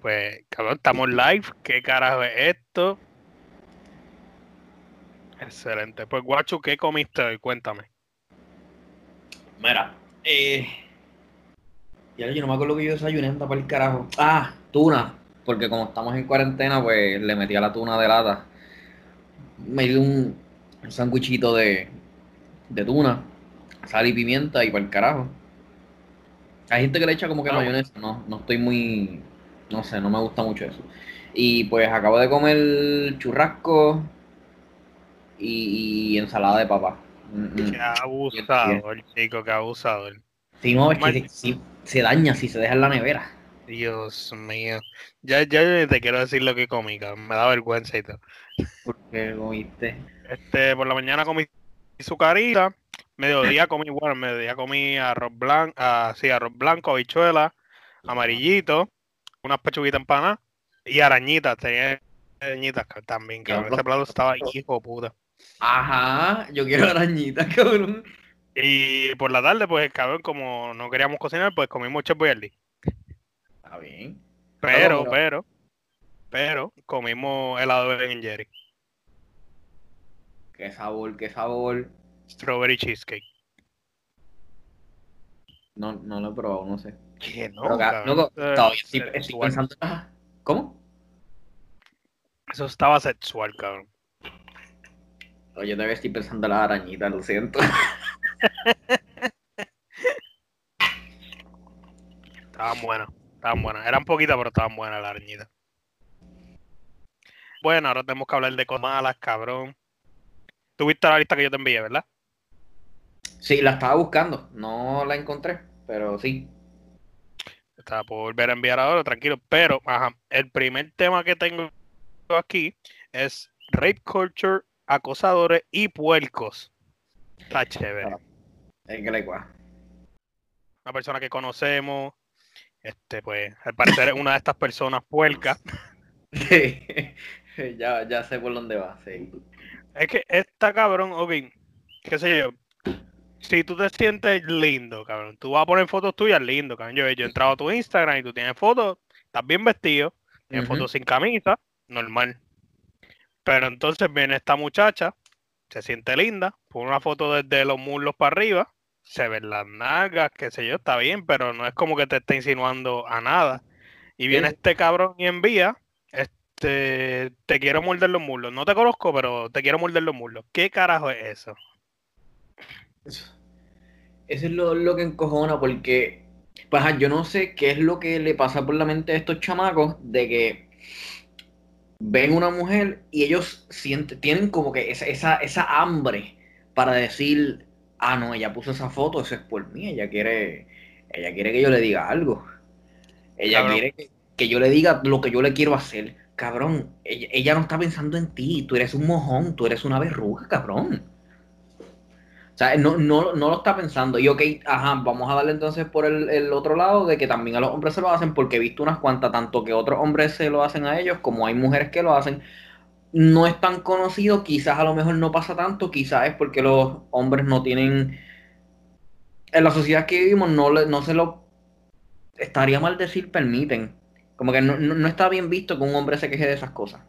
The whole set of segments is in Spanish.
Pues, cabrón, estamos live. ¿Qué carajo es esto? Excelente. Pues, Guacho, ¿qué comiste hoy? Cuéntame. Mira, eh. Ya yo no me acuerdo que yo desayuné, anda para el carajo. Ah, tuna. Porque como estamos en cuarentena, pues le metí a la tuna de lata. Me di un, un sándwichito de, de tuna, sal y pimienta y para el carajo. Hay gente que le echa como que mayonesa, no, no estoy muy, no sé, no me gusta mucho eso. Y pues acabo de comer churrasco y, y ensalada de papa. Mm, mm. Qué abusador, chico, qué abusador. Si no, es que se, se daña si se deja en la nevera. Dios mío. Ya, ya te quiero decir lo que comí. Me da vergüenza y todo. Porque comiste. Este, por la mañana comí sucarita. Mediodía comí, bueno, mediodía comí arroz blanco, ah, sí, arroz blanco, habichuela, amarillito, unas pechuguitas empanadas y arañitas. Tenía arañitas también, cabrón. Ese plato estaba hijo puta. Ajá, yo quiero arañitas, cabrón. Y por la tarde, pues, cabrón, como no queríamos cocinar, pues comimos Chef Boyardee. Está bien. Pero, pero- pero, pero, comimos helado de Ben Jerry. Qué sabor, qué sabor. Strawberry cheesecake. No, no lo he probado, no sé. Que no, loco, todavía estoy, pensando. ah, ¿Cómo? Eso estaba sexual, cabrón. Oye, todavía estoy pensando en las arañitas, lo siento. Estaban buenas, estaban buenas. Eran poquitas, pero estaban buenas las arañitas. Bueno, ahora tenemos que hablar de cosas malas, cabrón. Tuviste la lista que yo te envié, ¿verdad? Sí, la estaba buscando. No la encontré, pero sí. Estaba por volver a enviar ahora, tranquilo. Pero, ajá, el primer tema que tengo aquí es rape culture, acosadores y puercos. Está chévere. Que le cuadra. Una persona que conocemos, este, pues, al parecer es una de estas personas puercas. ya, ya sé por dónde va, sí. Es que esta cabrón, ok, qué sé yo. Si tú te sientes lindo, cabrón, tú vas a poner fotos tuyas lindo, cabrón. Yo, yo he entrado a tu Instagram y tú tienes fotos, estás bien vestido, tienes fotos sin camisa, normal. Pero entonces viene esta muchacha, se siente linda, pone una foto desde los muslos para arriba, se ven las nalgas, qué sé yo, está bien, pero no es como que te esté insinuando a nada. Y viene este cabrón y envía, este, te quiero morder los muslos. No te conozco, pero te quiero morder los muslos. ¿Qué carajo es eso? Eso, eso es lo, lo que encojona porque, pues, ajá, yo no sé qué es lo que le pasa por la mente a estos chamacos de que ven una mujer y ellos sienten, tienen como que esa, esa, esa hambre para decir, ah, no, ella puso esa foto, eso es por mí, ella quiere, ella quiere que yo le diga algo. Ella Cabrón. quiere que, que yo le diga lo que yo le quiero hacer. Cabrón, ella, ella no está pensando en ti, tú eres un mojón, tú eres una verruga, cabrón. O sea, no, no, no lo está pensando. Y ok, ajá, vamos a darle entonces por el, el otro lado de que también a los hombres se lo hacen, porque he visto unas cuantas, tanto que otros hombres se lo hacen a ellos, como hay mujeres que lo hacen. No es tan conocido, quizás a lo mejor no pasa tanto, quizás es porque los hombres no tienen. En la sociedad que vivimos no, le- no se lo. Estaría mal decir permiten. Como que no, no, no está bien visto que un hombre se queje de esas cosas.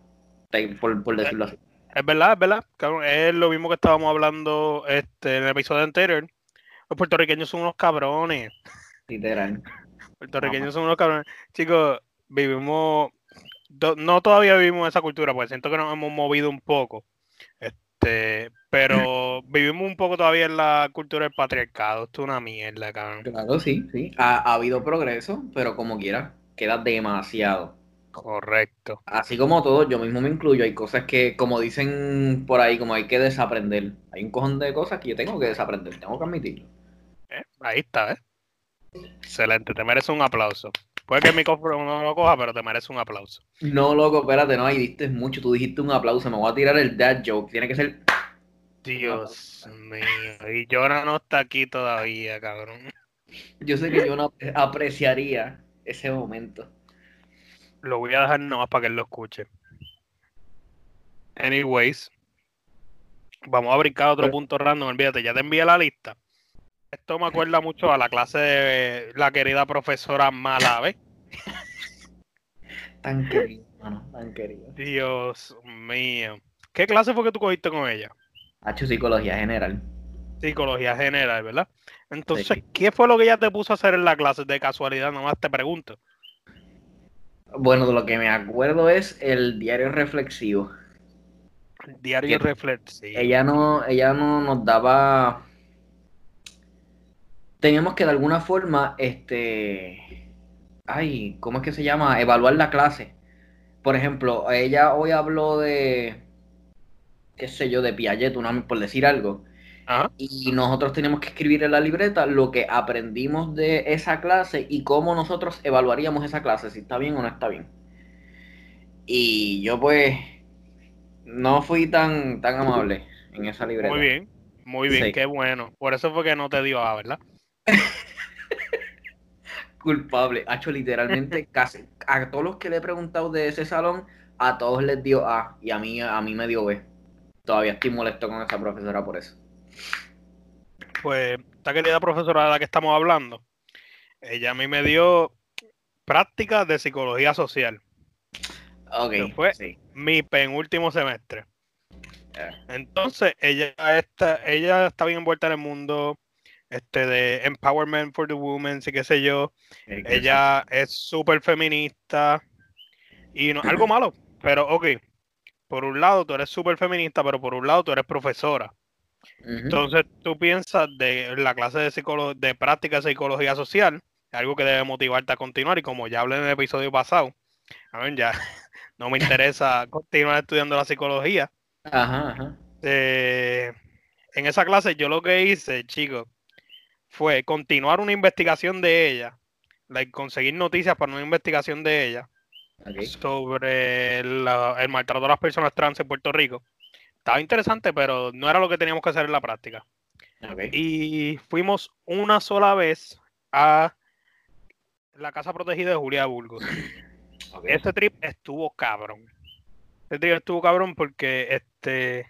Por, por decirlo así. Es verdad, es verdad. cabrón, es lo mismo que estábamos hablando este, en el episodio anterior. Los puertorriqueños son unos cabrones. Literal. Puertorriqueños son unos cabrones. Chicos, vivimos. No todavía vivimos esa cultura, porque siento que nos hemos movido un poco. Este, pero vivimos un poco todavía en la cultura del patriarcado. Esto es una mierda, cabrón. Claro, sí, sí. Ha, ha habido progreso, pero como quiera, queda demasiado. Correcto. Así como todo, yo mismo me incluyo. Hay cosas que, como dicen por ahí, como hay que desaprender. Hay un cojón de cosas que yo tengo que desaprender, tengo que admitirlo. ¿eh? Ahí está, ¿eh? Excelente, te mereces un aplauso. Puede que el micrófono no lo coja, pero te mereces un aplauso. No, loco, espérate, no, ahí diste mucho. Tú dijiste un aplauso, me voy a tirar el dad joke. Tiene que ser. Dios mío. Y Jonah no está aquí todavía, cabrón. Yo sé que yo no apreciaría ese momento. Lo voy a dejar nomás para que él lo escuche. Anyways, vamos a brincar a otro punto random. Olvídate, ya te envié la lista. Esto me acuerda mucho a la clase de la querida profesora Malave. Tan querido, mano, tan querido. Dios mío. ¿Qué clase fue que tú cogiste con ella? Ha hecho psicología general. Psicología general, ¿verdad? Entonces, Sí. ¿qué fue lo que ella te puso a hacer en la clase? De casualidad, nomás te pregunto. Bueno, de lo que me acuerdo es el diario reflexivo. Diario reflexivo. Ella no, ella no nos daba. Teníamos que de alguna forma, este. Ay, ¿cómo es que se llama? Evaluar la clase. Por ejemplo, ella hoy habló de. qué sé yo, de Piaget, una- por decir algo. Ajá. Y nosotros teníamos que escribir en la libreta lo que aprendimos de esa clase y cómo nosotros evaluaríamos esa clase, si está bien o no está bien. Y yo pues no fui tan, tan amable en esa libreta. Muy bien, muy bien, Sí. qué bueno. Por eso fue que no te dio A, ¿verdad? Culpable. Hacho, literalmente casi a todos los que le he preguntado de ese salón, a todos les dio A y a mí, a mí me dio B. Todavía estoy molesto con esa profesora por eso. Pues esta querida profesora de la que estamos hablando, ella a mí me dio prácticas de psicología social, Ok, ¿Qué fue? sí. mi penúltimo semestre. Eh, Entonces, ella está, ella está bien envuelta en el mundo este de empowerment for the women, sí qué sé yo. Ella es súper feminista y no algo malo, pero ok. Por un lado, tú eres súper feminista, pero por un lado, tú eres profesora. Entonces, tú piensas de la clase de, psicolo- de práctica de psicología social, algo que debe motivarte a continuar. Y como ya hablé en el episodio pasado, a ver, ya no me interesa continuar estudiando la psicología. Ajá, ajá. Eh, en esa clase, yo lo que hice, chicos, fue continuar una investigación de ella, like, conseguir noticias para una investigación de ella sobre la- el maltrato a las personas trans en Puerto Rico. Estaba interesante, pero no era lo que teníamos que hacer en la práctica. Y fuimos una sola vez a la casa protegida de Julia Burgos. ok. Ese trip estuvo cabrón. Ese trip estuvo cabrón porque este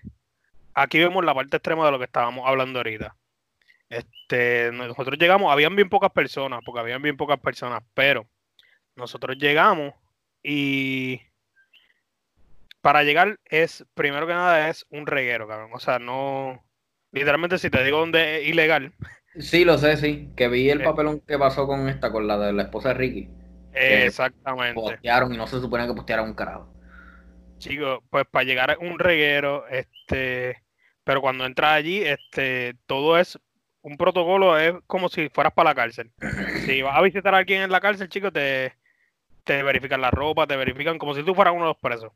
aquí vemos la parte extrema de lo que estábamos hablando ahorita. Este, nosotros llegamos, habían bien pocas personas, porque habían bien pocas personas, pero nosotros llegamos y para llegar es, primero que nada, es un reguero, cabrón. O sea, no, literalmente si te digo dónde es ilegal, Sí, lo sé, sí. Que vi el Eh. papelón que pasó con esta, con la de la esposa de Ricky. Exactamente. Postearon y no se supone que postearan un carajo. Chicos, pues para llegar a un reguero, este, pero cuando entras allí, este, todo es un protocolo, es como si fueras para la cárcel. Si vas a visitar a alguien en la cárcel, chicos, te, te verifican la ropa, te verifican como si tú fueras uno de los presos.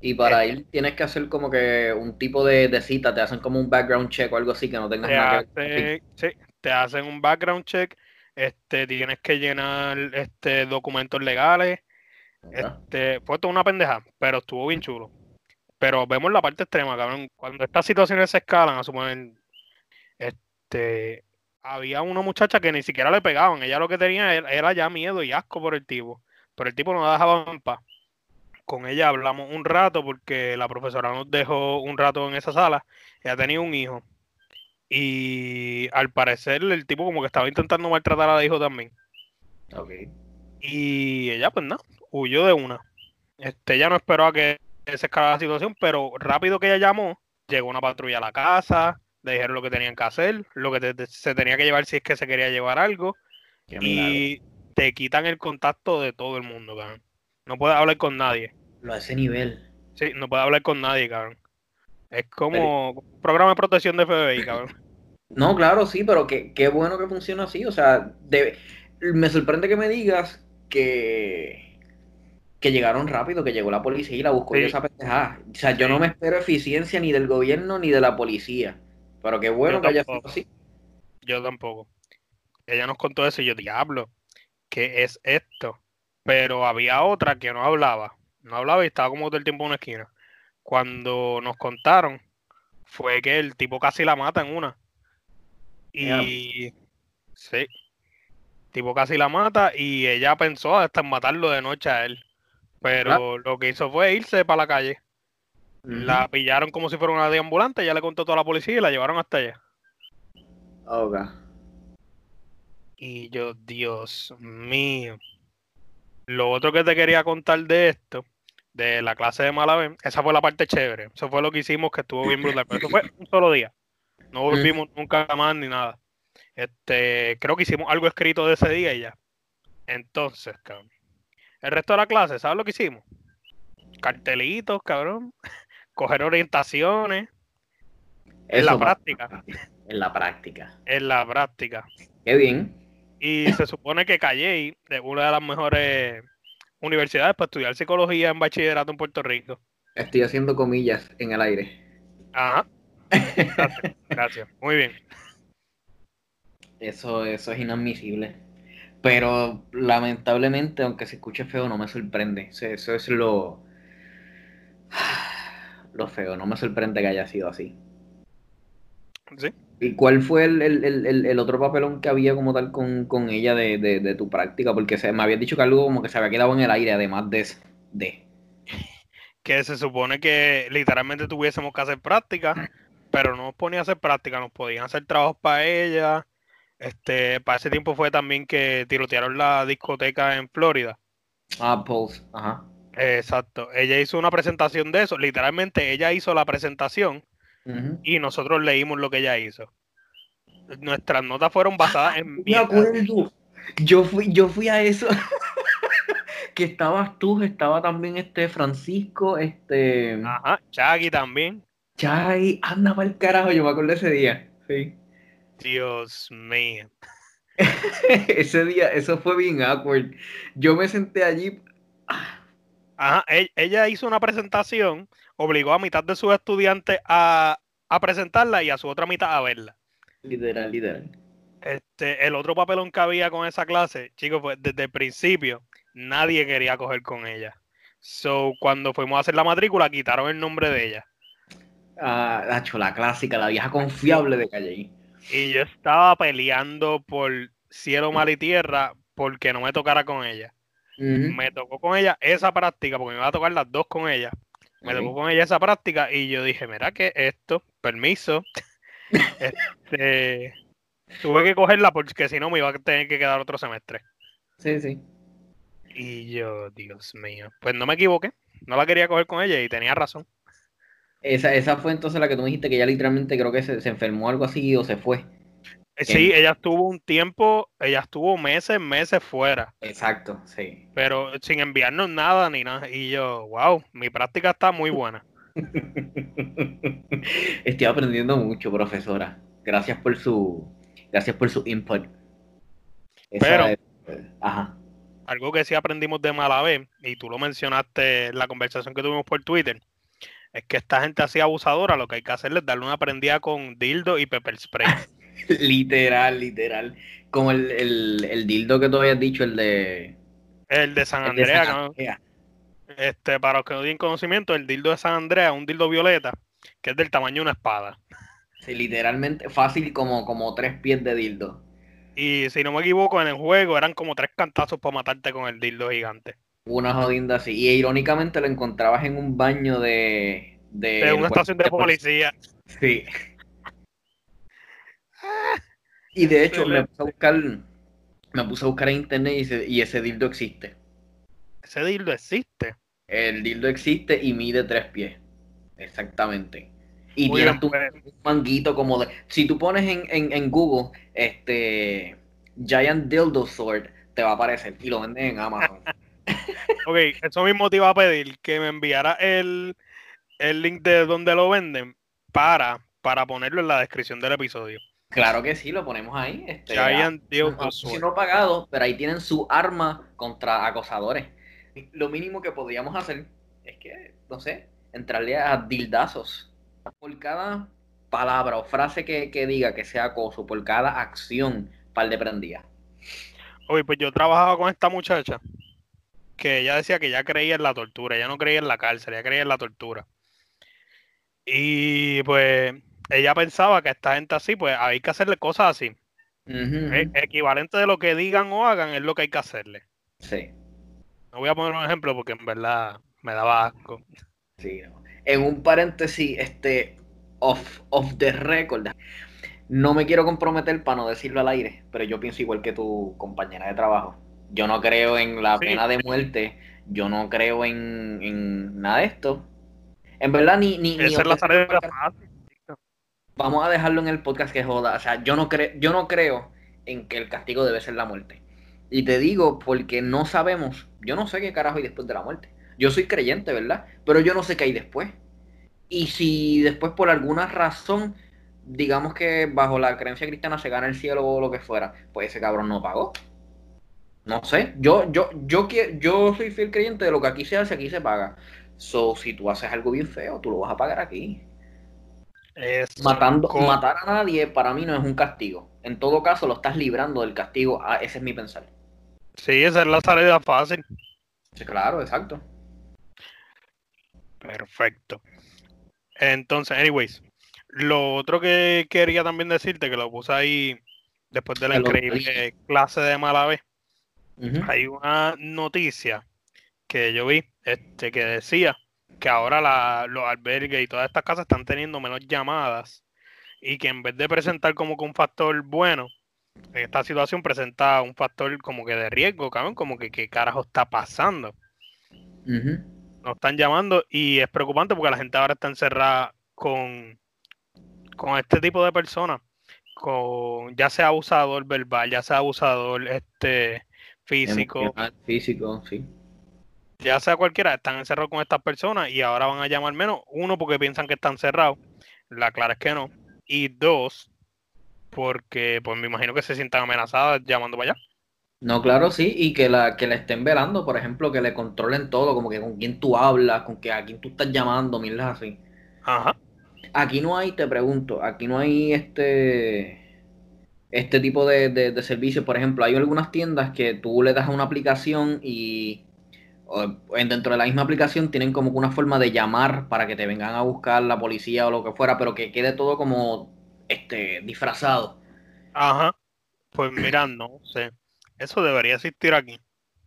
Y para Eh. ir tienes que hacer como que un tipo de, de cita, te hacen como un background check o algo así que no tengas Te nada que sí, te hacen un background check, este, tienes que llenar este documentos legales. Este, fue toda una pendeja, pero estuvo bien chulo. Pero vemos la parte extrema, cabrón. Cuando estas situaciones se escalan, a suponer, este, había una muchacha que ni siquiera le pegaban. Ella lo que tenía era, era ya miedo y asco por el tipo. Pero el tipo no la dejaba en paz. Con ella hablamos un rato porque la profesora nos dejó un rato en esa sala. Ella tenía un hijo. Y al parecer el tipo como que estaba intentando maltratar a la hijo también. Ok. Y ella, pues nada, huyó de una. Este, ella no esperó a que se escalara la situación, pero rápido que ella llamó, llegó una patrulla a la casa, le dijeron lo que tenían que hacer, lo que te- se tenía que llevar si es que se quería llevar algo, Qué milagro. y te quitan el contacto de todo el mundo, cabrón. No puedes hablar con nadie. Lo a ese nivel. Sí, no puedes hablar con nadie, cabrón. Es como un programa de protección de FBI, cabrón. No, claro, sí, pero qué, qué bueno que funciona así. O sea, me sorprende que me digas que, que llegaron rápido, que llegó la policía y la buscó y Sí. esa pendejada. O sea, yo Sí. no me espero eficiencia ni del gobierno ni de la policía. Pero qué bueno Yo que haya sido así. Yo tampoco. Ella nos contó eso y yo, diablo, ¿qué es esto? Pero había otra que no hablaba. No hablaba y estaba como todo el tiempo en una esquina. Cuando nos contaron, fue que el tipo casi la mata en una. Y sí, el tipo casi la mata y ella pensó hasta en matarlo de noche a él. Pero lo que hizo fue irse para la calle. La pillaron como si fuera una de ambulante, ella le contó a toda la policía y la llevaron hasta allá. Ok. Y yo, Dios mío. Lo otro que te quería contar de esto, de la clase de Malavé, esa fue la parte chévere. Eso fue lo que hicimos que estuvo bien brutal. Pero eso fue un solo día. No volvimos nunca más ni nada. Este, creo que hicimos algo escrito de ese día y ya. Entonces, cabrón. El resto de la clase, ¿sabes lo que hicimos? Cartelitos, cabrón. Coger orientaciones. En la práctica. En la práctica. En la práctica. Qué bien. Y se supone que Calle de una de las mejores universidades para estudiar psicología en bachillerato en Puerto Rico. Estoy haciendo comillas en el aire. Ajá. Gracias. Gracias. Muy bien. Eso, eso es inadmisible. Pero lamentablemente, aunque se escuche feo, no me sorprende. Eso, es lo, lo feo. No me sorprende que haya sido así. Sí. ¿Y cuál fue el, otro papelón que había como tal con, ella de, tu práctica? Porque se, me habías dicho que algo como que se había quedado en el aire, además de, de. Que se supone que literalmente tuviésemos que hacer práctica, pero no nos ponía a hacer práctica, nos podían hacer trabajos para ella este, para ese tiempo fue también que tirotearon la discoteca en Florida. Ah, Pulse, ajá. Exacto. Ella hizo una presentación de eso. Literalmente ella hizo la presentación y nosotros leímos lo que ella hizo. Nuestras notas fueron basadas en. Me acuerdo. Yo fui, yo fui a eso. que estabas tú, estaba también este Francisco, este. Ajá, Chagui también. Chagui, anda para el carajo, yo me acuerdo ese día. Sí. Dios mío. Ese día, eso fue bien awkward. Yo me senté allí. Ajá, e-, ella hizo una presentación, obligó a mitad de sus estudiantes a, presentarla y a su otra mitad a verla. Literal, literal. Este, el otro papelón que había con esa clase, chicos, pues desde el principio nadie quería coger con ella. So, cuando fuimos a hacer la matrícula, quitaron el nombre de ella. Ah, la clásica, la vieja confiable de Calle. Y yo estaba peleando por cielo, mar y tierra porque no me tocara con ella. Me tocó con ella esa práctica, porque me iba a tocar las dos con ella. Me tocó con ella esa práctica y yo dije, mira que esto, permiso. este, tuve que cogerla porque si no me iba a tener que quedar otro semestre. Sí, sí. Y yo, Dios mío, pues no me equivoqué. No la quería coger con ella y tenía razón. Esa, esa fue entonces la que tú me dijiste que ella literalmente creo que se, se enfermó algo así o se fue. Eh, sí, ella estuvo un tiempo, ella estuvo meses, meses fuera. Exacto, sí. Pero sin enviarnos nada ni nada. Y yo, wow, mi práctica está muy buena. Estoy aprendiendo mucho, profesora. Gracias por su, gracias por su input. Pero, ajá. algo que sí aprendimos de Malavé, y tú lo mencionaste en la conversación que tuvimos por Twitter, es que esta gente así abusadora, lo que hay que hacerle es darle una prendida con dildo y pepper spray. literal, literal. Como el, dildo que tú habías dicho, el de. El de San Andrea, Este, para los que no tienen conocimiento, el dildo de San Andrea, un dildo violeta, que es del tamaño de una espada. Sí, literalmente fácil como, como tres pies de dildo. Y si no me equivoco, en el juego eran como tres cantazos para matarte con el dildo gigante. Una jodinda así. Y irónicamente lo encontrabas en un baño de. De, una estación de policía. Sí. Y de hecho, me puse a buscar. Me puse a buscar en internet y, ese dildo existe. ¿Ese dildo existe? El dildo existe y mide tres pies. Exactamente. Y tiene pues. un manguito como de. Si tú pones en, en, en Google, este. Giant Dildo Sword, te va a aparecer. Y lo venden en Amazon. ok, eso mismo te iba a pedir que me enviara el, link de donde lo venden para, para ponerlo en la descripción del episodio. Claro que sí, lo ponemos ahí. Este, Giant si no pagado, pero ahí tienen su arma contra acosadores. Lo mínimo que podríamos hacer es que, no sé, entrarle a dildazos. Por cada palabra o frase que, que diga que sea acoso, por cada acción, par de prendía. Oye, pues yo trabajaba con esta muchacha que ella decía que ya creía en la tortura, ella no creía en la cárcel, ella creía en la tortura. Y pues ella pensaba que esta gente así, pues hay que hacerle cosas así. E, equivalente de lo que digan o hagan es lo que hay que hacerle. Sí. No voy a poner un ejemplo porque en verdad me daba asco. Sí, en un paréntesis, este, off, off the record, no me quiero comprometer para no decirlo al aire, pero yo pienso igual que tu compañera de trabajo Yo no creo en la Sí. pena de muerte. Yo no creo en, en nada de esto. En verdad, ni, ni, es la fácil. Vamos a dejarlo en el podcast que joda. O sea, yo no, creo yo no creo en que el castigo debe ser la muerte. Y te digo porque no sabemos. Yo no sé qué carajo hay después de la muerte. Yo soy creyente, ¿verdad? Pero yo no sé qué hay después. Y si después por alguna razón, digamos que bajo la creencia cristiana se gana el cielo o lo que fuera, pues ese cabrón no pagó. No sé. Yo, yo, yo, qui- yo soy fiel creyente de lo que aquí se hace, aquí se paga. So, si tú haces algo bien feo, tú lo vas a pagar aquí. Matando, matar a nadie para mí no es un castigo. En todo caso, lo estás librando del castigo. Ah, ese es mi pensar. Sí, esa es la salida fácil. Sí, claro, exacto. Perfecto. Entonces, anyways, lo otro que quería también decirte, que lo puse ahí después de la increíble clase de Malavé, Ujú. hay una noticia que yo vi este, que decía que ahora la- los albergues y todas estas casas están teniendo menos llamadas y que en vez de presentar como que un factor bueno, en esta situación presenta un factor como que de riesgo, cabrón, como que qué carajo está pasando. Ujú. nos están llamando y es preocupante porque la gente ahora está encerrada con, con este tipo de personas, con ya sea abusador verbal, ya sea abusador este físico, físico, sí. Ya sea cualquiera, están encerrados con estas personas y ahora van a llamar menos, uno porque piensan que están cerrados, la clara es que no, y dos porque pues me imagino que se sientan amenazadas llamando para allá. No, claro, sí, y que la, que le estén velando, por ejemplo, que le controlen todo, como que con quién tú hablas, con que a quién tú estás llamando, mierdas así. Ajá. Aquí no hay, te pregunto, aquí no hay este este tipo de, de, de servicios. Por ejemplo, hay algunas tiendas que tú le das a una aplicación y dentro de la misma aplicación tienen como que una forma de llamar para que te vengan a buscar la policía o lo que fuera, pero que quede todo como este disfrazado. Ajá. Pues mira, no sé. Eso debería existir aquí.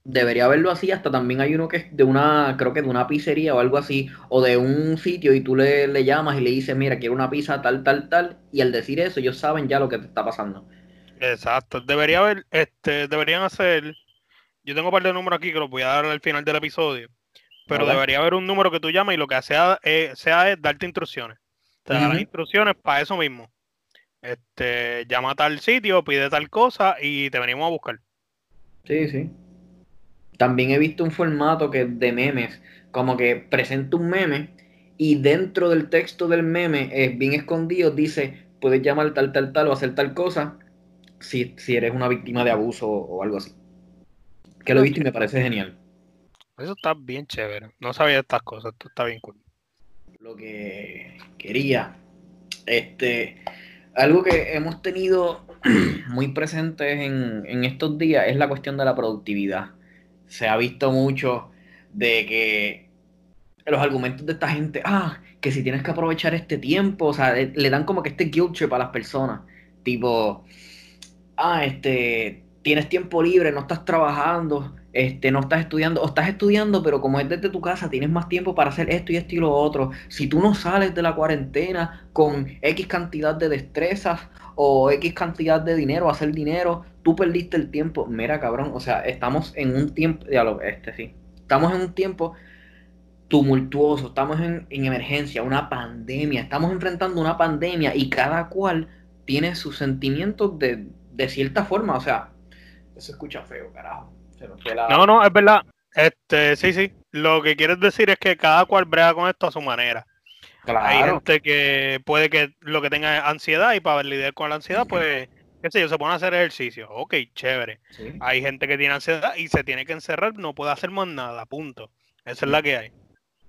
Debería haberlo así, hasta también hay uno que es de una, creo que de una pizzería o algo así, o de un sitio y tú le, le llamas y le dices, mira, quiero una pizza tal, tal, tal, y al decir eso ellos saben ya lo que te está pasando. Exacto. Debería haber, este, deberían hacer. Yo tengo un par de números aquí que los voy a dar al final del episodio. Pero debería haber un número que tú llamas y lo que sea, eh, sea es darte instrucciones. Te da las Ujú. instrucciones para eso mismo. Este, llama a tal sitio, pide tal cosa y te venimos a buscar. Sí, sí. También he visto un formato que es de memes, como que presenta un meme y dentro del texto del meme, eh, bien escondido, dice, puedes llamar tal, tal, tal o hacer tal cosa si, si eres una víctima de abuso o algo así. Que lo he visto y me parece genial. Eso está bien chévere. No sabía estas cosas. Esto está bien cool. Lo que quería, este, algo que hemos tenido muy presentes en, en estos días es la cuestión de la productividad. Se ha visto mucho de que los argumentos de esta gente, ah, que si tienes que aprovechar este tiempo, o sea, le, le dan como que este guilt trip a las personas, tipo, ah, este, tienes tiempo libre, no estás trabajando, este, no estás estudiando, o estás estudiando, pero como es desde tu casa, tienes más tiempo para hacer esto y esto y lo otro. Si tú no sales de la cuarentena con X cantidad de destrezas o X cantidad de dinero, hacer dinero, tú perdiste el tiempo. Mira, cabrón, o sea, estamos en un tiempo, lo, este sí, estamos en un tiempo tumultuoso, estamos en, en emergencia, una pandemia, estamos enfrentando una pandemia y cada cual tiene sus sentimientos de, de cierta forma, o sea, eso escucha feo, carajo. Se nos fue la- No, no, es verdad. Este, sí, sí. Lo que quieres decir es que cada cual brega con esto a su manera. Hay Claro, gente que puede que lo que tenga es ansiedad y para lidiar con la ansiedad, pues, qué sé yo, se pone a hacer ejercicio. Ok, chévere. sí. Hay gente que tiene ansiedad y se tiene que encerrar, no puede hacer más nada, punto. Esa es la que hay.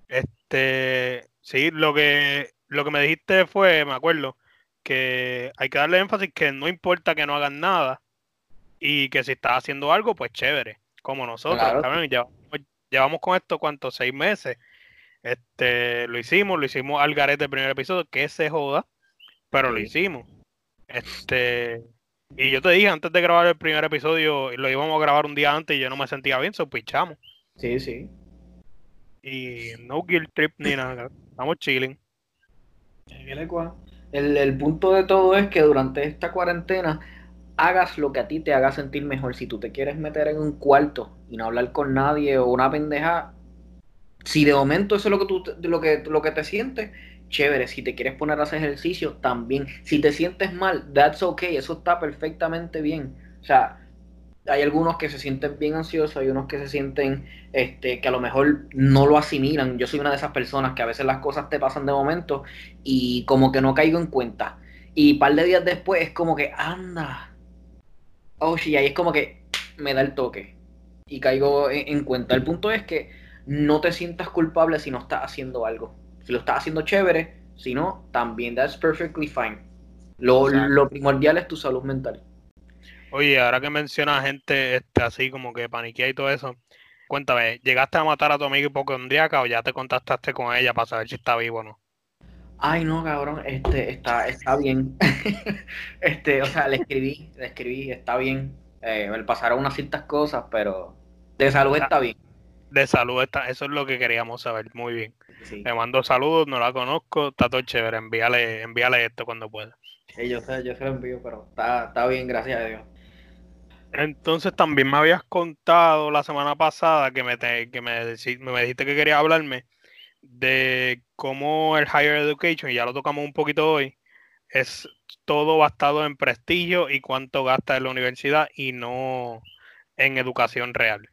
Este, sí, lo que, lo que me dijiste fue, me acuerdo, que hay que darle énfasis que no importa que no hagan nada y que si estás haciendo algo, pues chévere, como nosotros, Claro. llevamos, llevamos con esto, ¿cuántos? Seis meses. Este, lo hicimos, lo hicimos al garete el primer episodio, que se joda, pero lo hicimos. Este, y yo te dije antes de grabar el primer episodio, lo íbamos a grabar un día antes y yo no me sentía bien, so pichamos. Sí, sí. Y no guilt trip ni nada, estamos chilling. ¿Qué le cua- El, el punto de todo es que durante esta cuarentena hagas lo que a ti te haga sentir mejor. Si tú te quieres meter en un cuarto y no hablar con nadie o una pendeja, si de momento eso es lo que tú lo que, lo que te sientes, chévere. Si te quieres poner a hacer ejercicio, también. Si te sientes mal, that's okay, eso está perfectamente bien. O sea, hay algunos que se sienten bien ansiosos, hay unos que se sienten este, que a lo mejor no lo asimilan. Yo soy una de esas personas que a veces las cosas te pasan de momento y como que no caigo en cuenta. Y un par de días después es como que, anda. Oh, sí, ahí es como que me da el toque y caigo en, cuenta. El punto es que no te sientas culpable si no estás haciendo algo. Si lo estás haciendo chévere, si no, también that's perfectly fine. Lo, lo primordial es tu salud mental. Oye, ahora que mencionas gente este, así como que paniquea y todo eso, cuéntame, ¿llegaste a matar a tu amigo hipocondriaca o ya te contactaste con ella para saber si está vivo o no? Ay, no, cabrón, este, está, está bien. este, o sea, le escribí, le escribí, está bien. Eh, me pasaron unas ciertas cosas, pero de salud está bien. De salud está, eso es lo que queríamos saber, muy bien. Le mando saludos, no la conozco, está todo chévere, envíale, envíale esto cuando pueda. Sí, yo sé, yo se lo envío, pero está, está bien, gracias a Dios. Entonces también me habías contado la semana pasada que me, que me, me dijiste que querías hablarme de cómo el higher education, y ya lo tocamos un poquito hoy, es todo basado en prestigio y cuánto gasta en la universidad y no en educación real.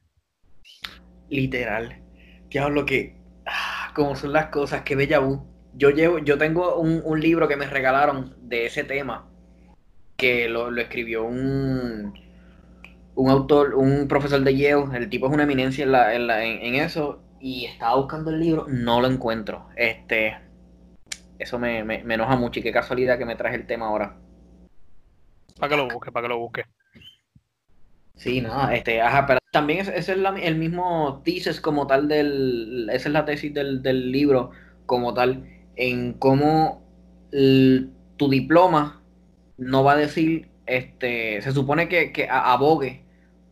Literal. ¿Qué hablo que, ah, como son las cosas, que bella Yo llevo, yo tengo un, un, libro que me regalaron de ese tema, que lo, lo escribió un un autor, un profesor de Yale, el tipo es una eminencia en, la, en, en, eso, y estaba buscando el libro, no lo encuentro. Este, eso me, me, enoja mucho y qué casualidad que me traje el tema ahora. Para que lo busque, para que lo busque. Sí, no, este, ajá, pero también ese es, el mismo thesis como tal del, esa es la tesis del, del libro como tal, en cómo tu diploma no va a decir, este, se supone que, que abogue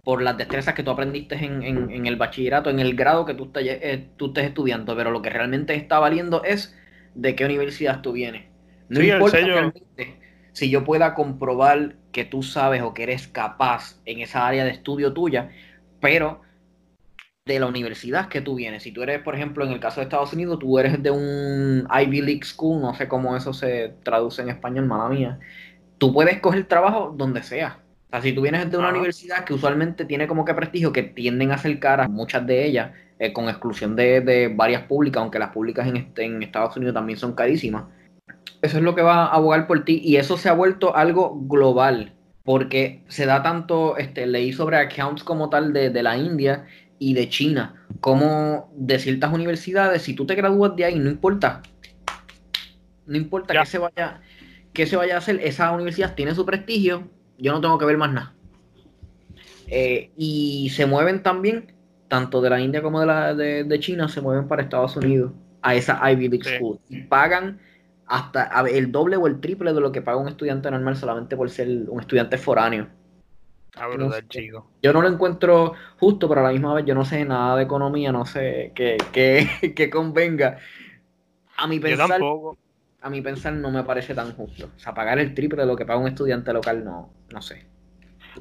por las destrezas que tú aprendiste en, el bachillerato, en el grado que tú, estés, eh, tú estés estudiando, pero lo que realmente está valiendo es de qué universidad tú vienes. No importa realmente si yo pueda comprobar que tú sabes o que eres capaz en esa área de estudio tuya, pero de la universidad que tú vienes. Si tú eres, por ejemplo, en el caso de Estados Unidos, tú eres de un Ivy League School, no sé cómo eso se traduce en español, mala mía, tú puedes coger trabajo donde sea. O sea, si tú vienes de una universidad que usualmente tiene como que prestigio, que tienden a ser caras, muchas de ellas, eh, con exclusión de, varias públicas, aunque las públicas en, este, en Estados Unidos también son carísimas, eso es lo que va a abogar por ti y eso se ha vuelto algo global, porque se da tanto, este, leí sobre accounts como tal de, la India y de China, como de ciertas universidades, si tú te gradúas de ahí, no importa, no importa que se vaya, que se vaya a hacer, esa universidad tiene su prestigio yo no tengo que ver más nada. Eh, y se mueven también, tanto de la India como de, la, de, China, se mueven para Estados Unidos, a esa Ivy League School. Y pagan hasta el doble o el triple de lo que paga un estudiante normal solamente por ser un estudiante foráneo. Ah, chico. Yo no lo encuentro justo, pero a la misma vez yo no sé nada de economía, no sé qué, qué, convenga. A mi pensar, tampoco a mi pensar no me parece tan justo. O sea, pagar el triple de lo que paga un estudiante local, no, no sé.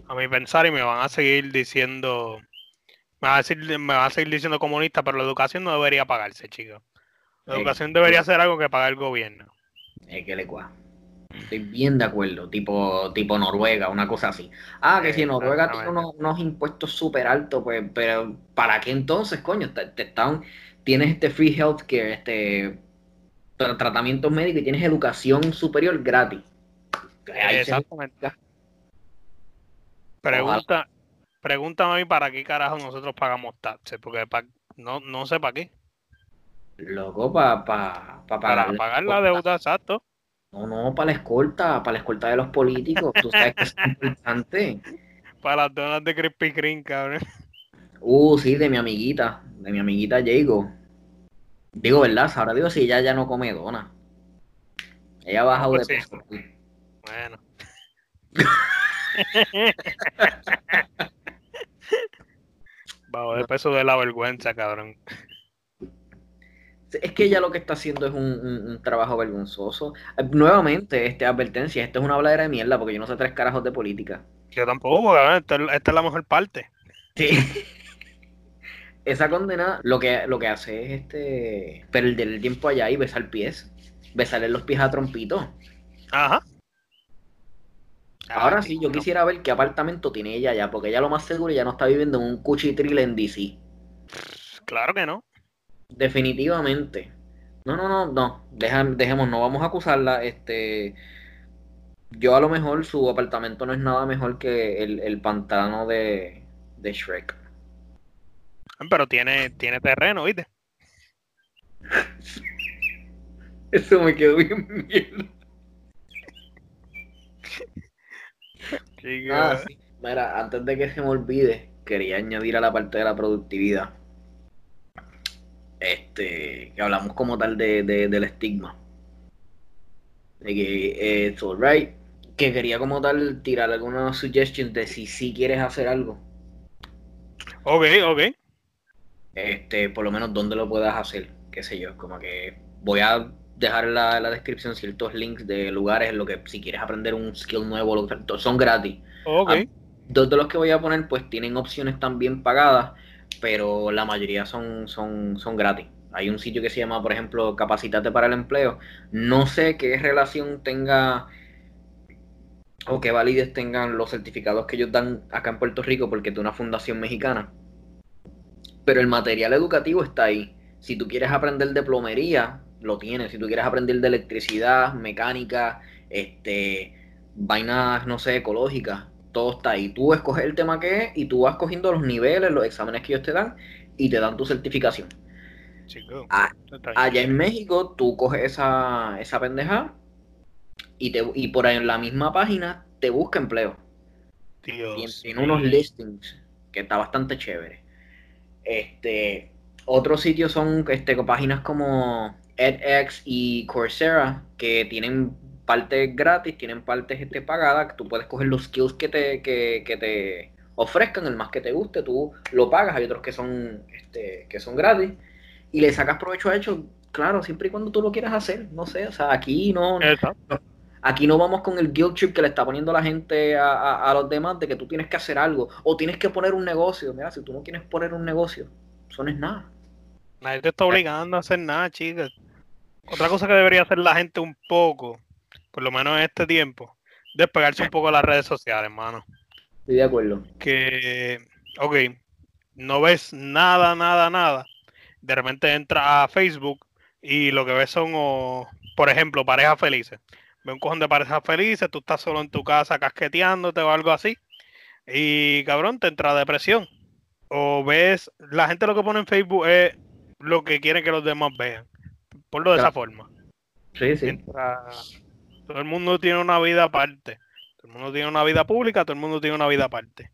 A mi pensar, y me van a seguir diciendo, me van a, decir, me van a seguir diciendo comunista, pero la educación no debería pagarse, chicos. La eh, educación debería ser algo que paga el gobierno. Es que le cua. Estoy bien de acuerdo, tipo, tipo Noruega, una cosa así. Ah, que si Noruega tiene unos, impuestos súper altos, pues, pero ¿para qué entonces, coño? Te, te están, tienes este free healthcare, este tratamientos médicos y tienes educación superior gratis. Exactamente. Pregunta, pregúntame a mí para qué carajo nosotros pagamos taxes, porque no, no sé para qué. Loco, para pa, para pagar la deuda, exacto. No, no, para la escolta, para la escolta de los políticos. Tú sabes que es importante. Para las donas de Crispy Kreme, cabrón. Uh, sí, de mi amiguita, de mi amiguita Jago. Digo, ¿verdad? Ahora digo si ella ya no come dona. Ella ha bajado pues de peso. Bueno. Bajo de peso de la vergüenza, cabrón. Es que ella lo que está haciendo es un, trabajo vergonzoso. Nuevamente, este, advertencia, esto es una habladera de mierda porque yo no sé tres carajos de política. Yo tampoco, cabrón. Esta, es- esta es la mejor parte. Sí. Esa condena lo que, lo que hace es este perder el tiempo allá y besar pies. Besarle los pies a Trompito. Ajá. Ahora Ah, sí, yo quisiera ver qué apartamento tiene ella allá, porque ella lo más seguro ya no está viviendo en un cuchitril en DC. Claro que no. Definitivamente. No, no, no, no. Deja- dejemos, no vamos a acusarla. Este. Yo a lo mejor su apartamento no es nada mejor que el, el pantano de, de Shrek. Pero tiene, tiene terreno, ¿viste? Eso me quedó bien mierda. Ah, sí. Mira, antes de que se me olvide, quería añadir a la parte de la productividad. Este, que hablamos como tal de, de- del estigma. De que it's alright. Que quería como tal tirar algunas suggestions de si sí quieres hacer algo. Ok, ok. Este, por lo menos dónde lo puedas hacer. Qué sé yo, como que voy a dejar en la, la descripción ciertos links de lugares en lo que si quieres aprender un skill nuevo, son gratis. Ok. Ah, Dos de los que voy a poner pues tienen opciones también pagadas, pero la mayoría son, son, son gratis. Hay un sitio que se llama, por ejemplo, Capacitate para el Empleo. No sé qué relación tenga o qué validez tengan los certificados que ellos dan acá en Puerto Rico porque es de una fundación mexicana. Pero el material educativo está ahí. Si tú quieres aprender de plomería, lo tienes. Si tú quieres aprender de electricidad, mecánica, este, vainas, no sé, ecológicas, todo está ahí. Tú escoges el tema que es y tú vas cogiendo los niveles, los exámenes que ellos te dan y te dan tu certificación. Chico. Ah. Allá en México, tú coges esa, esa pendeja y, te, y por ahí en la misma página te busca empleo. Dios Tien- tiene unos listings que está bastante chévere. Este, otros sitios son este, páginas como edX y Coursera que tienen partes gratis, tienen partes este, pagadas, que tú puedes coger los skills que te, que, que te ofrezcan, el más que te guste, tú lo pagas, hay otros que son, este, que son gratis. Y le sacas provecho a ellos, claro, siempre y cuando tú lo quieras hacer, no sé, o sea, aquí no, Exacto. Aquí no vamos con el guilt trip que le está poniendo la gente a, a- a los demás de que tú tienes que hacer algo o tienes que poner un negocio. Mira, si tú no quieres poner un negocio, eso no es nada. Nadie te está obligando a hacer nada, chicas. Otra cosa que debería hacer la gente un poco, por lo menos en este tiempo, despegarse un poco de las redes sociales, hermano. Estoy de acuerdo. Que, ok, no ves nada, nada, nada. De repente entras a Facebook y lo que ves son, por ejemplo, parejas felices. Ve un cojón de parejas felices, tú estás solo en tu casa casqueteándote o algo así. Y cabrón, te entra depresión. O ves, la gente lo que pone en Facebook es lo que quiere que los demás vean. Ponlo de esa forma. Sí, sí. Mientras todo el mundo tiene una vida aparte. Todo el mundo tiene una vida pública, todo el mundo tiene una vida aparte.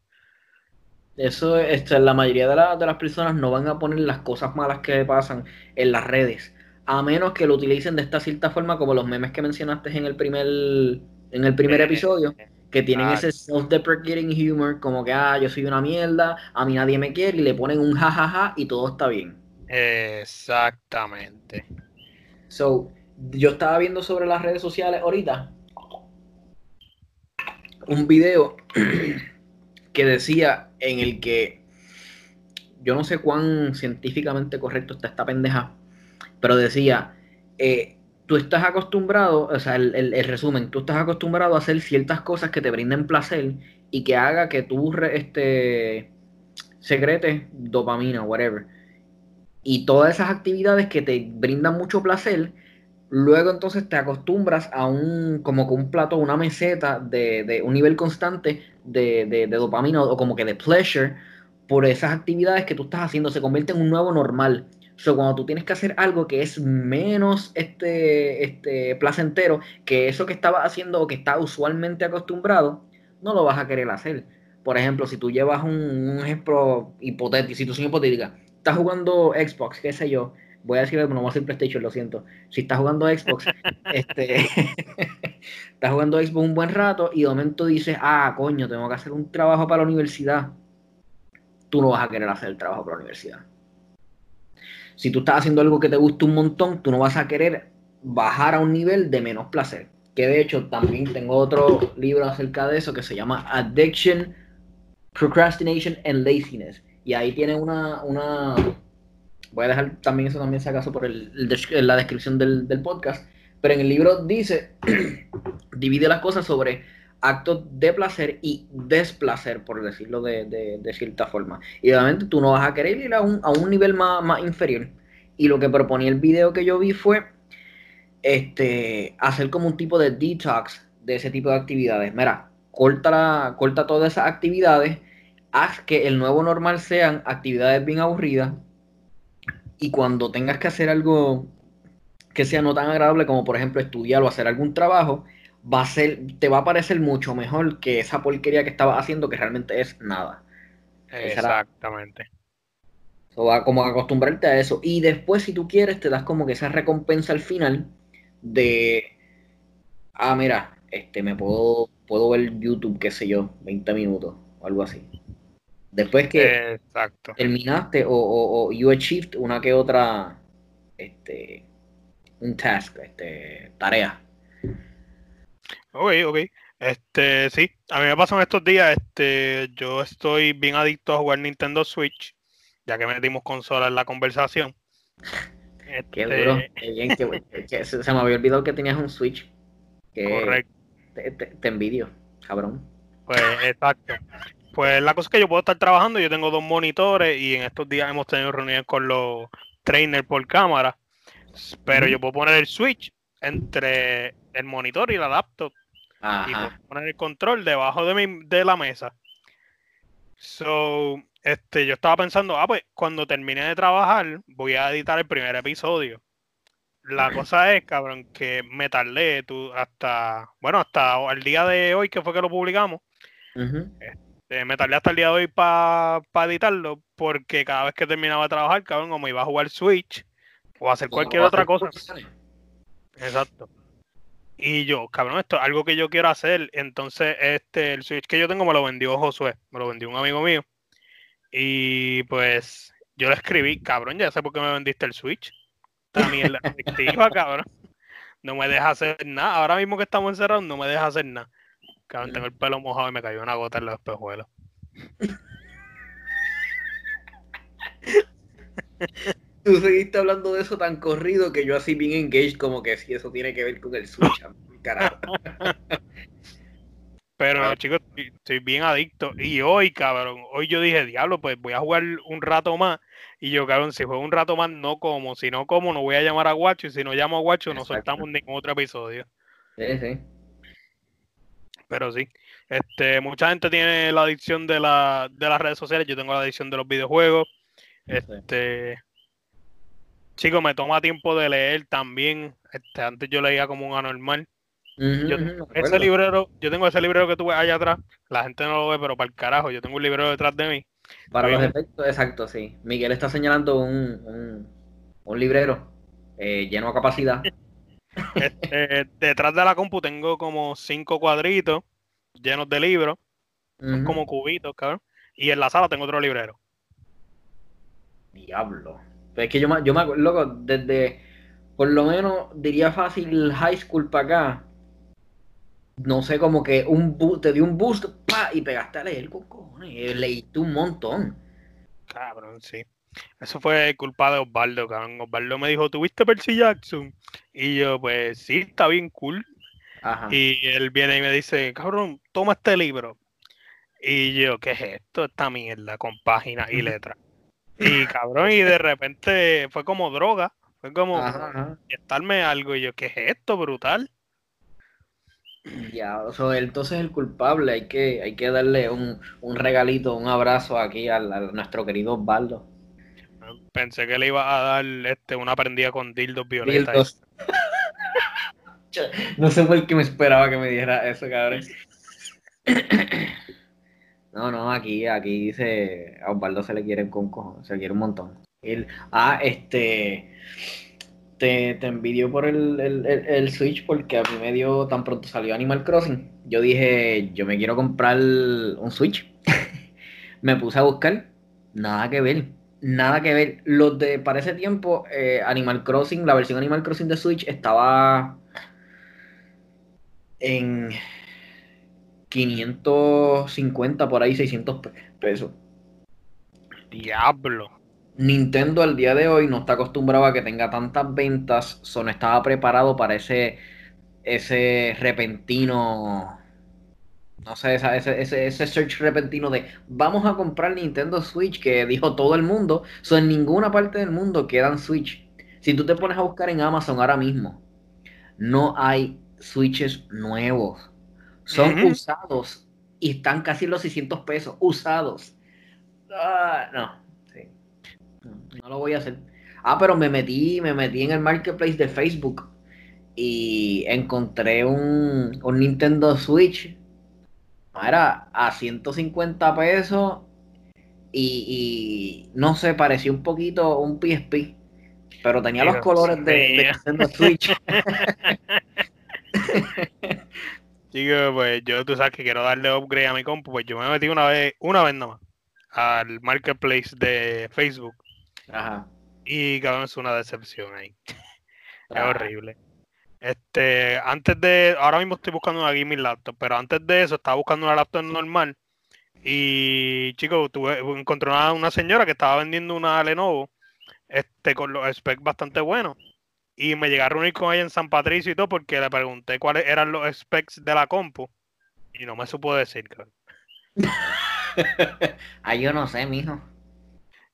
Eso, este, la mayoría de, la- de las personas no van a poner las cosas malas que pasan en las redes, a menos que lo utilicen de esta cierta forma, como los memes que mencionaste en el primer, en el primer episodio, que tienen ah. ese self-deprecating humor, como que, ah, yo soy una mierda, a mí nadie me quiere, y le ponen un jajaja y todo está bien. Exactamente. So, yo estaba viendo sobre las redes sociales ahorita un video que decía en el que yo no sé cuán científicamente correcto está esta pendeja, pero decía, eh, tú estás acostumbrado, o sea, el, el- resumen, tú estás acostumbrado a hacer ciertas cosas que te brinden placer y que haga que tú re- este, secretes dopamina, whatever. Y todas esas actividades que te brindan mucho placer, luego entonces te acostumbras a un, como que un plato, una meseta de, de un nivel constante de, de- de dopamina o como que de pleasure por esas actividades que tú estás haciendo, se convierte en un nuevo normal. O sea, cuando tú tienes que hacer algo que es menos este, este placentero que eso que estabas haciendo o que estás usualmente acostumbrado, no lo vas a querer hacer. Por ejemplo, si tú llevas un, un ejemplo hipotético, situación hipotética, estás jugando Xbox, qué sé yo, voy a decir, no voy a decir PlayStation, lo siento. Si estás jugando Xbox, este, estás jugando Xbox un buen rato y de momento dices, ah, coño, tengo que hacer un trabajo para la universidad. Tú no vas a querer hacer el trabajo para la universidad. Si tú estás haciendo algo que te gusta un montón, tú no vas a querer bajar a un nivel de menos placer. que de hecho también tengo otro libro acerca de eso que se llama Addiction, Procrastination and Laziness. Y ahí tiene una, una voy a dejar también eso también si acaso por el, la descripción del, del, podcast, pero en el libro dice, divide las cosas sobre actos de placer y desplacer, por decirlo de, de, cierta forma. Y obviamente tú no vas a querer ir a un, a un nivel más, más, inferior. Y lo que proponía el video que yo vi fue este, hacer como un tipo de detox de ese tipo de actividades. Mira, corta, la, corta todas esas actividades, haz que el nuevo normal sean actividades bien aburridas. Y cuando tengas que hacer algo que sea no tan agradable como por ejemplo estudiar o hacer algún trabajo, va a ser, te va a parecer mucho mejor que esa porquería que estabas haciendo que realmente es nada. Exactamente. O va como a acostumbrarte a eso. Y después, si tú quieres, te das como que esa recompensa al final de, ah, mira, este, me puedo, puedo ver YouTube, qué sé yo, 20 minutos o algo así. Después que terminaste o, o, o you achieved una que otra, este, un task, este, tarea. Ok, ok. Este, sí, a mí me pasó en estos días, este, yo estoy bien adicto a jugar Nintendo Switch, ya que metimos consola en la conversación. Qué duro, este, qué bien, que, se, me había olvidado que tenías un Switch. Correcto. Te, envidio, cabrón. Pues exacto. Pues la cosa es que yo puedo estar trabajando, yo tengo dos monitores y en estos días hemos tenido reuniones con los trainers por cámara, pero yo puedo poner el Switch entre el monitor y la laptop. Y poner el control debajo de, mi, de la mesa. So, este, yo estaba pensando, ah, pues cuando termine de trabajar, voy a editar el primer episodio. La cosa es, cabrón, que me tardé tú, hasta, bueno, hasta el día de hoy, que fue que lo publicamos. este, me tardé hasta el día de hoy para editarlo, porque cada vez que terminaba de trabajar, cabrón, como iba a jugar Switch o a hacer cualquier otra cosa. Exacto. Y yo, cabrón, esto es algo que yo quiero hacer. Entonces, este, el Switch que yo tengo me lo vendió Josué, me lo vendió un amigo mío. Y pues yo le escribí, cabrón, ya sé por qué me vendiste el Switch. También la efectiva, cabrón. No me deja hacer nada. Ahora mismo que estamos encerrados, no me deja hacer nada. Cabrón, tengo el pelo mojado y me cayó una gota en los espejuelos. Tú seguiste hablando de eso tan corrido que yo así bien engaged como que si eso tiene que ver con el Switch. Carajo. Pero chicos, estoy bien adicto. Y hoy, cabrón, hoy yo dije, diablo, pues voy a jugar un rato más. Y yo, cabrón, si juego un rato más, no como. Si no como, no voy a llamar a Guacho. Y si no llamo a Guacho, no soltamos ningún otro episodio. Sí, sí. Pero sí. Este, mucha gente tiene la adicción de, la, de las redes sociales. Yo tengo la adicción de los videojuegos. Este. Chicos, me toma tiempo de leer también. Este, antes yo leía como un anormal. yo, ese librero, yo tengo ese librero que tú ves allá atrás. La gente no lo ve, pero para el carajo, yo tengo un librero detrás de mí. Para los efectos, exacto, sí. Miguel está señalando un, un, librero eh, lleno a capacidad. Este, detrás de la compu tengo como cinco cuadritos llenos de libros, como cubitos, cabrón. Y en la sala tengo otro librero. Diablo. Es que yo me, yo me loco, desde, por lo menos diría fácil high school para acá, no sé, como que un te dio un boost pa, y pegaste a leer con cojones, leíste un montón. Cabrón, sí. Eso fue culpa de Osvaldo, cabrón. Osvaldo me dijo, ¿tuviste Percy Jackson? Y yo, pues sí, está bien cool. Y él viene y me dice, cabrón, toma este libro. Y yo, ¿qué es esto? Esta mierda con páginas y letras. Y cabrón, y de repente fue como droga. Fue como estarme algo. Y yo, ¿qué es esto? Brutal. Ya, o sea, entonces el culpable. Hay que, hay que darle un, regalito, un abrazo aquí a, nuestro querido Osvaldo. Pensé que le iba a dar este, una prendida con dildos violetas. no sé por qué me esperaba que me diera eso, cabrón. No, no, aquí, aquí dice, a Osvaldo se le quiere con cojones, se le quiere un montón. ah, este, te, te envidio por el, Switch porque a mí me dio, tan pronto salió Animal Crossing, yo dije, yo me quiero comprar un Switch. me puse a buscar, nada que ver, nada que ver. Los de, para ese tiempo, eh, Animal Crossing, la versión Animal Crossing de Switch estaba en 550 por ahí, 600 pesos. Diablo. Nintendo al día de hoy no está acostumbrado a que tenga tantas ventas, so no estaba preparado para ese, ese repentino, no sé, esa- ese, ese, ese search repentino de vamos a comprar Nintendo Switch que dijo todo el mundo, so en ninguna parte del mundo quedan Switch. Si tú te pones a buscar en Amazon ahora mismo, no hay Switches nuevos, son usados y están casi los 600 pesos, usados. Ah, no, sí. No, no lo voy a hacer. Ah, pero me metí, me metí en el marketplace de Facebook y encontré un, un Nintendo Switch. Era a 150 pesos y, y no sé, parecía un poquito un PSP, pero tenía los colores de. Nintendo Switch. Chico, pues yo, tú sabes que quiero darle upgrade a mi compu, pues yo me metí una vez, una vez nomás, al marketplace de Facebook. Ajá. Y cabrón, es una decepción ahí. Es Ah, horrible. Este, antes de, ahora mismo estoy buscando una gaming laptop, pero antes de eso estaba buscando una laptop normal. Y chicos, tuve, encontré una, una señora que estaba vendiendo una Lenovo, este, con los specs bastante buenos. Y me llegué a reunir con ella en San Patricio y todo porque le pregunté cuáles eran los specs de la compu. Y no me supo decir, cabrón. Ah, yo no sé, mijo.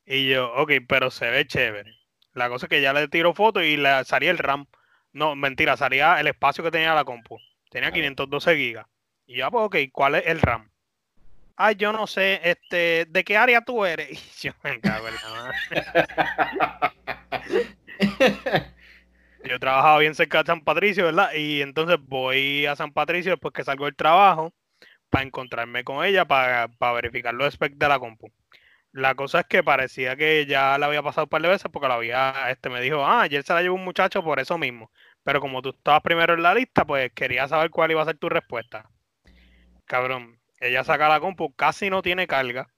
Y yo, ok, pero se ve chévere. La cosa es que ya le tiro foto y le salía el RAM. No, mentira, salía el espacio que tenía la compu. Tenía 512 gigas. Y yo, pues, ok, ¿cuál es el RAM? Ah, yo no sé, este, ¿de qué área tú eres? Y yo me cago en la madre. Yo trabajaba bien cerca de San Patricio, ¿verdad? Y entonces voy a San Patricio después que salgo del trabajo para encontrarme con ella para, para verificar los specs de la compu. La cosa es que parecía que ya la había pasado un par de veces porque la había, este me dijo, ah, ayer se la llevó un muchacho por eso mismo. Pero como tú estabas primero en la lista, pues quería saber cuál iba a ser tu respuesta. Cabrón, ella saca la compu, casi no tiene carga.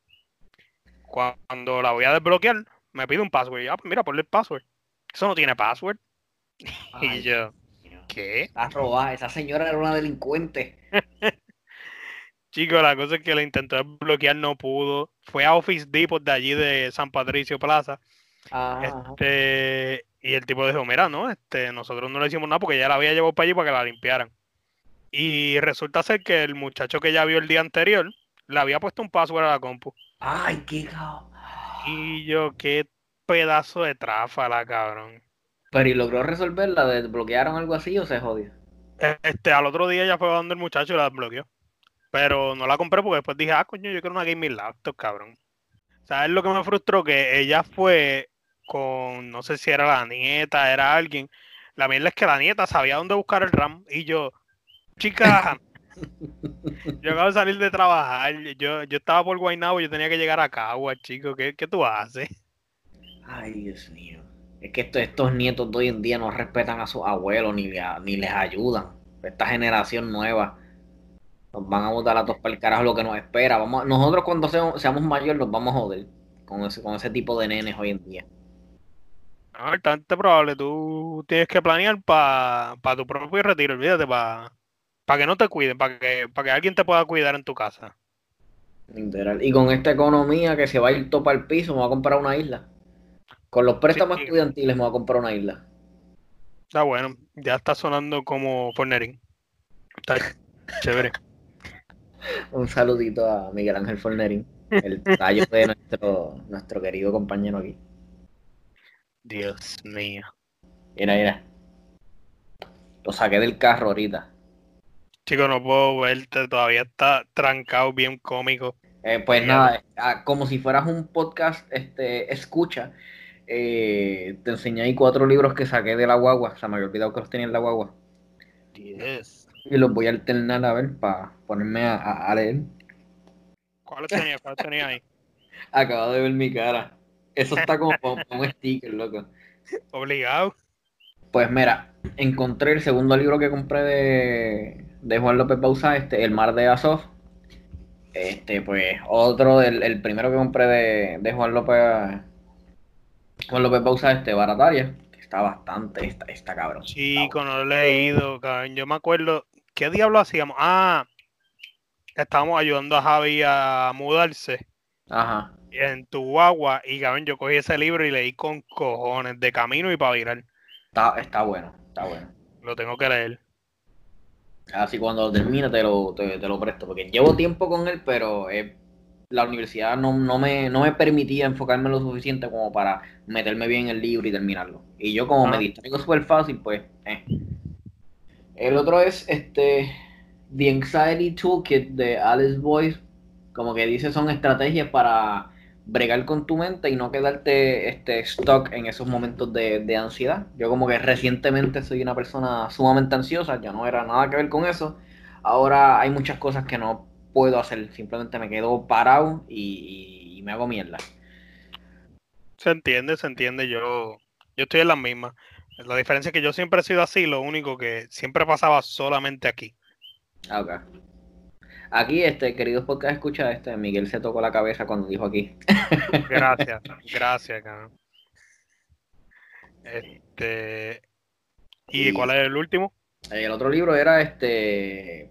Cuando la voy a desbloquear, me pide un password. Y ah, pues mira, ponle el password. Eso no tiene password. Y yo, Dios. ¿qué? Está robada. Esa señora era una delincuente. Chico, la cosa es que la intentó desbloquear, no pudo. Fue a Office Depot de allí de San Patricio Plaza. Este, y el tipo dijo, mira, no, este, nosotros no le hicimos nada porque ya la había llevado para allí para que la limpiaran. Y resulta ser que el muchacho que ya vio el día anterior le había puesto un password a la compu. Ay, qué cabrón. Y yo, qué pedazo de tráfala, cabrón. Pero ¿y logró resolverla? ¿Desbloquearon algo así o se jodió? Este, al otro día ya fue donde el muchacho y la desbloqueó. Pero no la compré porque después dije, ah, coño, yo quiero una gaming laptop, cabrón. ¿Sabes lo que me frustró? Que ella fue con, no sé si era la nieta, era alguien. La mierda es que la nieta sabía dónde buscar el RAM. Y yo, chica, yo acabo de salir de trabajar. Yo, yo estaba por Guaynabo, yo tenía que llegar a Cagua, chico. ¿Qué, qué tú haces? Ay, Dios mío. Es que esto- estos nietos de hoy en día no respetan a sus abuelos ni, le- ni les ayudan. Esta generación nueva nos van a botar a todos para el carajo lo que nos espera. Vamos, nosotros cuando seamos, seamos mayores nos vamos a joder con ese, con ese tipo de nenes hoy en día. No, bastante probable. Tú tienes que planear para tu propio retiro, olvídate, para que no te cuiden, para que, para que alguien te pueda cuidar en tu casa. Literal. Y con esta economía que se va a ir todo para el piso, me voy a comprar una isla. Con los préstamos Sí. estudiantiles me voy a comprar una isla. Está bueno, ya está sonando como Fornerín. Está chévere. Un saludito a Miguel Ángel Fornerín, el tallo de nuestro, nuestro querido compañero aquí. Dios mío. Mira, mira. Lo saqué del carro ahorita. Chico, no puedo verte, todavía está trancado, bien cómico. Eh, pues nada, ah, como si fueras un podcast, este, escucha. Eh, te enseñé ahí cuatro libros que saqué de la guagua. O sea, me había olvidado que los tenía en la guagua. Yes. Y los voy a alternar a ver para ponerme a, a- a leer. ¿Cuáles tenía? ¿Cuáles tenía ahí? Acabo de ver mi cara. Eso está como un sticker, loco. Obligado. Pues mira, encontré el segundo libro que compré de, de Juan López Bauza, este, El mar de Azov. Este, pues, otro del el primero que compré de, de Juan López Juan López Bauza, este, Barataria, que está bastante, está, está cabrón. Chico, no lo he leído, cabrón. Yo me acuerdo ¿qué diablo hacíamos? Ah, estábamos ayudando a Javi a mudarse Ajá. en tu y cabrón, yo cogí ese libro y leí con cojones de camino y para virar. Está, está bueno, está bueno. Lo tengo que leer. Así cuando lo termine te lo, te, te lo presto, porque llevo tiempo con él, pero eh, la universidad no, no, me, no me permitía enfocarme lo suficiente como para meterme bien en el libro y terminarlo. Y yo como Ah. me distraigo súper fácil, pues... eh. El otro es este The Anxiety Toolkit de Alice Boyce, como que dice son estrategias para bregar con tu mente y no quedarte este, stuck en esos momentos de, de ansiedad. Yo como que recientemente soy una persona sumamente ansiosa, ya no era nada que ver con eso. Ahora hay muchas cosas que no puedo hacer, simplemente me quedo parado y, y me hago mierda. Se entiende, se entiende. Yo, yo estoy en las mismas. La diferencia es que yo siempre he sido así, lo único que siempre pasaba solamente aquí. Ah, ok. Aquí, este, queridos podcast escucha, este, Miguel se tocó la cabeza cuando dijo aquí. Gracias, gracias, cabrón. Este, ¿y Y- cuál es el último? El otro libro era este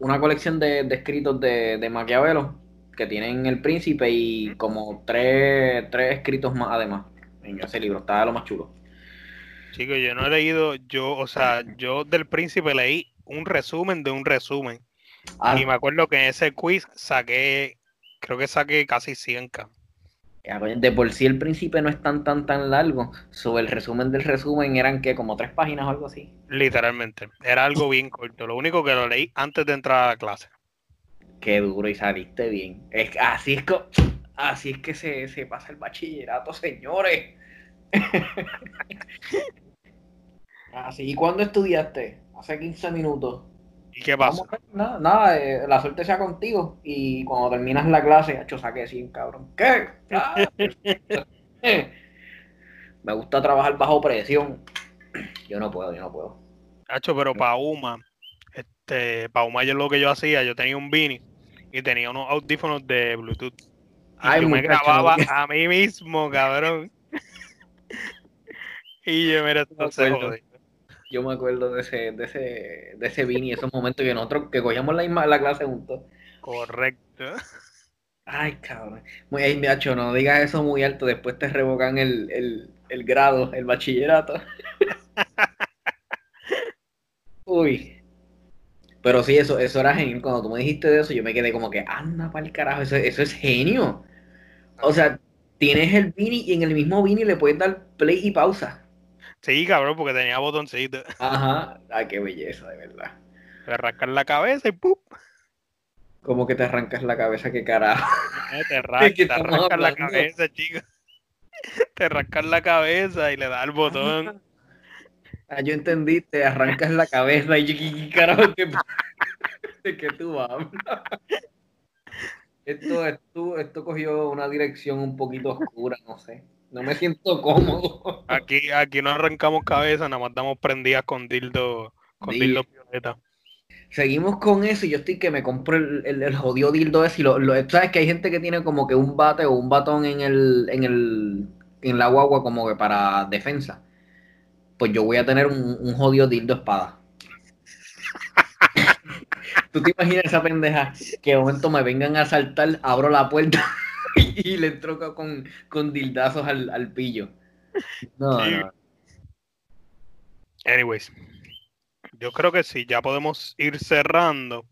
una colección de, de escritos de, de Maquiavelo que tienen El Príncipe y como tres, tres escritos más además en ese libro. Está de lo más chulo. Chicos, yo no he leído, yo, o sea, yo del príncipe leí un resumen de un resumen. Ah, Y me acuerdo que en ese quiz saqué, creo que saqué casi 100 k de por sí El Príncipe no es tan tan tan largo. Sobre el resumen del resumen eran que como tres páginas o algo así. Literalmente. Era algo bien corto. Lo único que lo leí antes de entrar a la clase. Qué duro y saliste bien. Es, así es que, así es que se, se pasa el bachillerato, señores. así, ¿y cuándo estudiaste? Hace 15 minutos. ¿Y qué pasó? Vamos a ver, nada, nada, eh, la suerte sea contigo. Y cuando terminas la clase, hecho saque 100, cabrón. ¿Qué? Ah. Eh, Me gusta trabajar bajo presión. Yo no puedo, yo no puedo. Hacho, pero para Uma, este, para Uma yo lo que yo hacía, yo tenía un Beanie y tenía unos audífonos de Bluetooth. Y Ay, yo me grababa no- a mí mismo, cabrón. y yo, mira, esto Me se jode. Yo me acuerdo de ese, de ese, de ese Vini, esos momentos que nosotros que cogíamos la, misma- la clase juntos. Correcto. Ay, cabrón. Muy ahí, macho, no digas eso muy alto, después te revocan el, el, el grado, el bachillerato. Uy. Pero sí, eso, eso era genial. Cuando tú me dijiste de eso, yo me quedé como que, anda para el carajo, eso, eso es genio. O sea, tienes el Vini y en el mismo Vini le puedes dar play y pausa. Sí, cabrón, porque tenía botoncito. Ajá. Ay, qué belleza, de verdad. Te rascar la cabeza y ¡pum! Como que te arrancas la cabeza, qué carajo. Eh, Te, ra- ¿De qué te estamos rascas la cabeza, chico. Te rascas la cabeza y le das el botón. Ah, yo entendí, te arrancas la cabeza y yo, ¿qué, qué carajo te- de qué tú hablas? Esto, esto, esto cogió una dirección un poquito oscura, no sé. No me siento cómodo. Aquí, aquí no arrancamos cabeza, nada más damos prendidas con dildo, con Di- dildo violeta. Seguimos con eso y yo estoy que me compro el, el, el jodido dildo ese y lo, lo- sabes que hay gente que tiene como que un bate o un batón en el, en el, en la guagua como que para defensa. Pues yo voy a tener un, un jodido dildo espada. ¿Tú te imaginas esa pendeja que de momento me vengan a asaltar, abro la puerta y, le entro con, con dildazos al, al pillo? No, Sí. no. Anyways, yo creo que sí, ya podemos ir cerrando.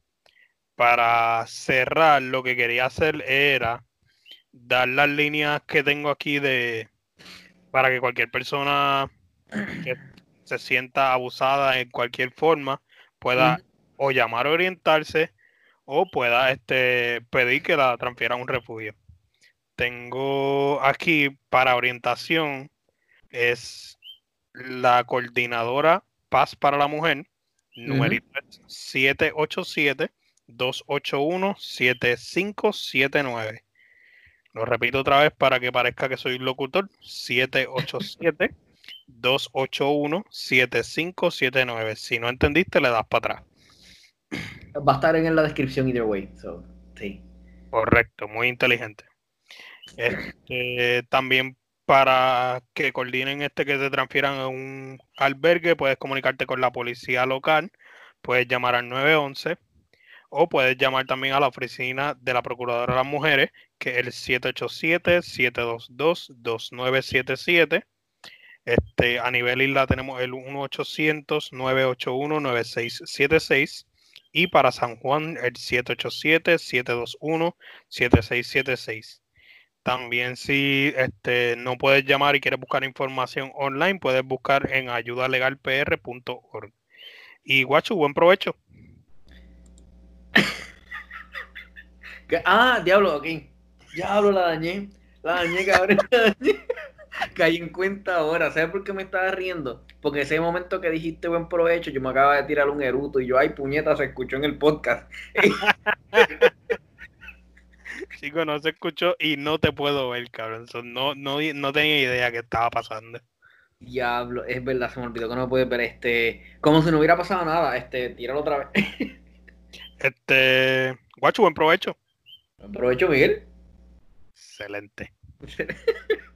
Para cerrar, lo que quería hacer era dar las líneas que tengo aquí de para que cualquier persona que se sienta abusada en cualquier forma pueda o llamar a orientarse o pueda este, pedir que la transfieran a un refugio. Tengo aquí para orientación es la coordinadora Paz para la Mujer, numerito es 787-281-7579. Lo repito otra vez para que parezca que soy locutor, 787-281-7579. Si no entendiste, le das para atrás. Va a estar en la descripción either way. So, sí. Correcto, muy inteligente. Este, también para que coordinen este que te transfieran a un albergue, puedes comunicarte con la policía local puedes llamar al 911 o puedes llamar también a la oficina de la Procuradora de las Mujeres, que es el 787-722-2977. Este, a nivel isla tenemos el 1-800-981-9676 y para San Juan el 787-721-7676. También si este, no puedes llamar y quieres buscar información online, puedes buscar en ayudalegalpr.org. Y guacho, buen provecho. ah, diablo, ok. Diablo, la dañé. La dañé, cabrón. La dañé. Caí en cuenta ahora. ¿Sabes por qué me estaba riendo? Porque ese momento que dijiste buen provecho, yo me acaba de tirar un eruto y yo, ay, puñeta, se escuchó en el podcast. Chico, no se escuchó y no te puedo ver, cabrón. no, no, no tenía idea qué estaba pasando. Diablo, es verdad, se me olvidó que no puedes ver este. Como si no hubiera pasado nada, este, tíralo otra vez. este. Guacho, buen provecho. Buen provecho, Miguel. Excelente.